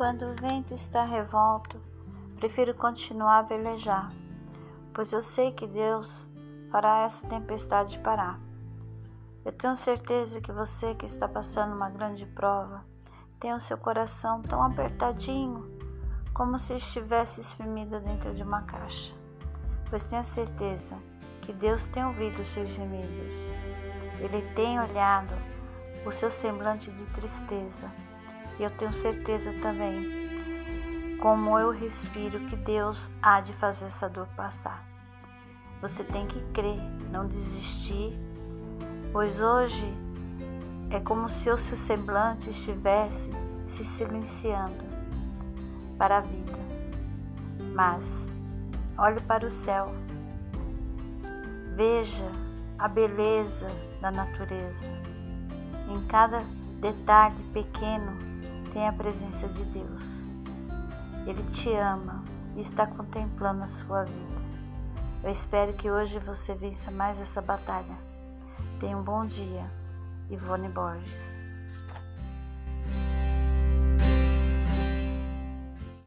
quando o vento está revolto, prefiro continuar a velejar, pois eu sei que Deus fará essa tempestade parar. Eu tenho certeza que você que está passando uma grande prova tem o seu coração tão apertadinho como se estivesse espremido dentro de uma caixa. Pois tenha certeza que Deus tem ouvido os seus gemidos. Ele tem olhado o seu semblante de tristeza. E eu tenho certeza também, como eu respiro, que Deus há de fazer essa dor passar. Você tem que crer, não desistir, pois hoje é como se o seu semblante estivesse se silenciando para a vida. Mas olhe para o céu, veja a beleza da natureza. Em cada detalhe pequeno tem a presença de Deus. Ele te ama e está contemplando a sua vida. Eu espero que hoje você vença mais essa batalha. Tenha um bom dia. Ivone Borges